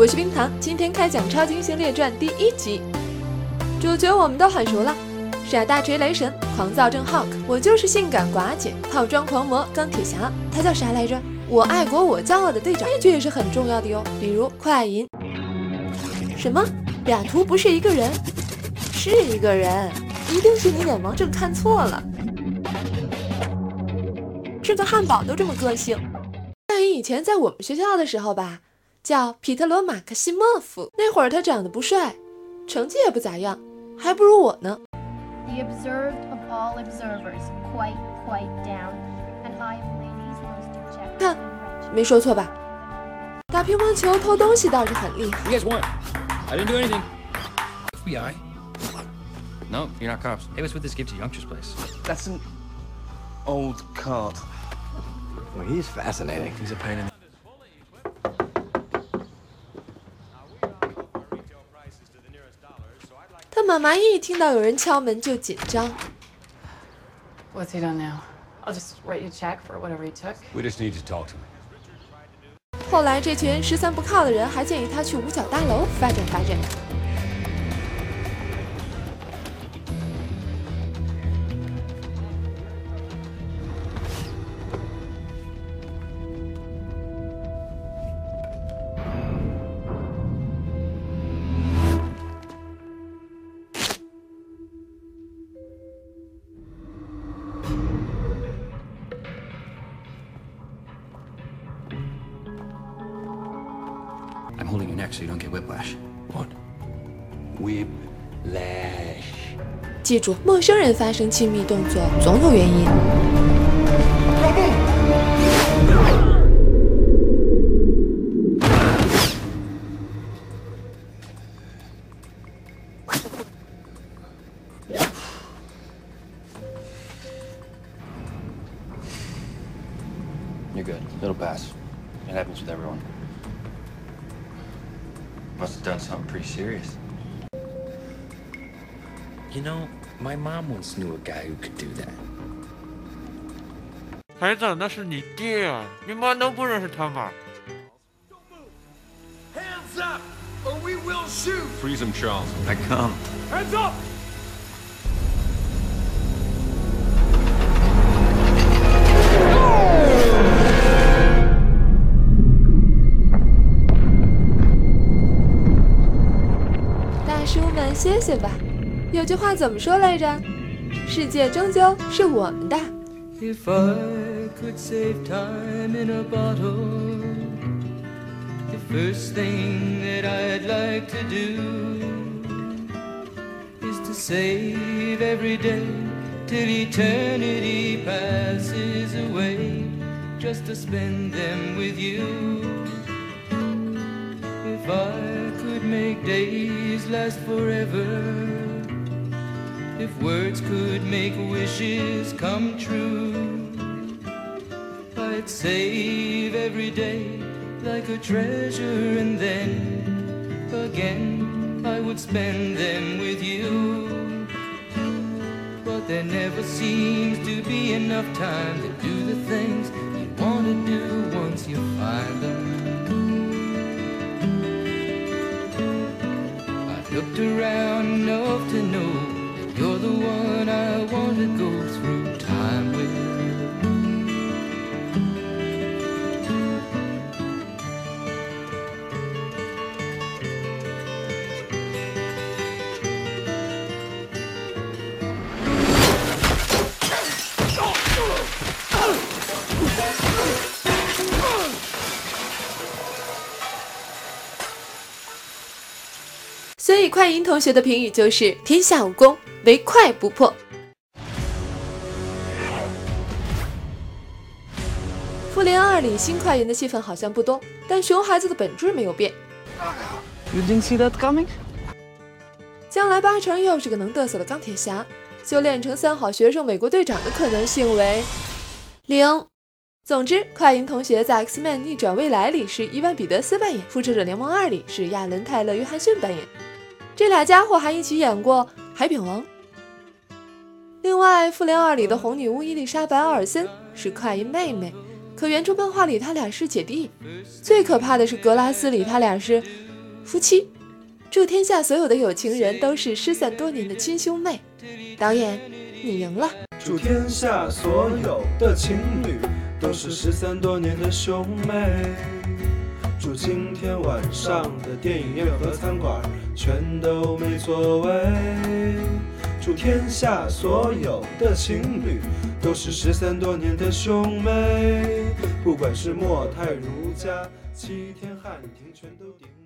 我是冰糖，今天开讲《超级英雄列传》第一集。主角我们都很熟了，傻大锤雷神、狂躁症 Hulk，我就是性感寡姐、套装狂魔钢铁侠。他叫啥来着？我爱国我骄傲的队长。这句也是很重要的哟。比如快银。什么？俩图不是一个人？是一个人，一定是你眼盲症看错了。吃个汉堡都这么个性。快银以前在我们学校的时候吧，叫皮特罗·马克西莫夫。那会儿他长得不帅，成绩也不咋样。还不如我呢。The observed of all observers, quite, quite down, and high ladies most check. 看，没说错吧？打乒乓球偷东西倒是很厉害。You guys won. I didn't do anything. FBI? No, you're not cops. Hey, what's with this gift to youngsters place? That's an old card. Well, he's fascinating. He's a pain in 妈妈一听到有人敲门就紧张。What's he done now? I'll just write you a check for whatever he took. We just need to talk to him. 后来这群十三不靠的人还建议他去五角大楼发展发展。I'm holding your neck so you don't get whiplash. What? Whiplash. 记住，陌生人发生亲密动作总有原因。 You're good. It'll pass. It happens with everyone. Must have done something pretty serious. You know, my mom once knew a guy who could do that. 孩子，那是你爹啊！你妈能不认识他吗？ Hands up, or we will shoot! Freeze him, Charles. I come. Hands up! 大叔们歇歇吧。有句话怎么说来着？世界终究是我们的。If I could save time in a bottle, the first thing that I'd like to do is to save every day till eternity passes away, just to spend them with you. If I make days last forever. If words could make wishes come true, I'd save every day like a treasure, and then again I would spend them with you. But there never seems to be enough time to do the things you want to do once you find them. Looked around enough to know you're the one I want to go through 快银同学的评语就是：天下武功，唯快不破。复联二里新快银的戏份好像不多，但熊孩子的本质没有变。You didn't see that coming? 将来八成又是个能嘚瑟的钢铁侠，修炼成三好学生美国队长的可能性为零。总之，快银同学在《X-Men 逆转未来》里是伊万彼得斯扮演，《复仇者联盟二》里是亚伦泰勒约翰逊扮演，这俩家伙还一起演过《海扁王》。另外，《复联二》里的红女巫伊丽莎白·奥尔森是快银妹妹，可原著漫画里他俩是姐弟。最可怕的是格拉斯里他俩是夫妻。祝天下所有的有情人都是失散多年的亲兄妹。导演，你赢了。祝天下所有的情侣都是失散多年的兄妹。祝今天晚上的电影院和餐馆全都没座位。祝天下所有的情侣都是失散多年的兄妹。不管是莫泰、如家、七天汉庭，全都顶。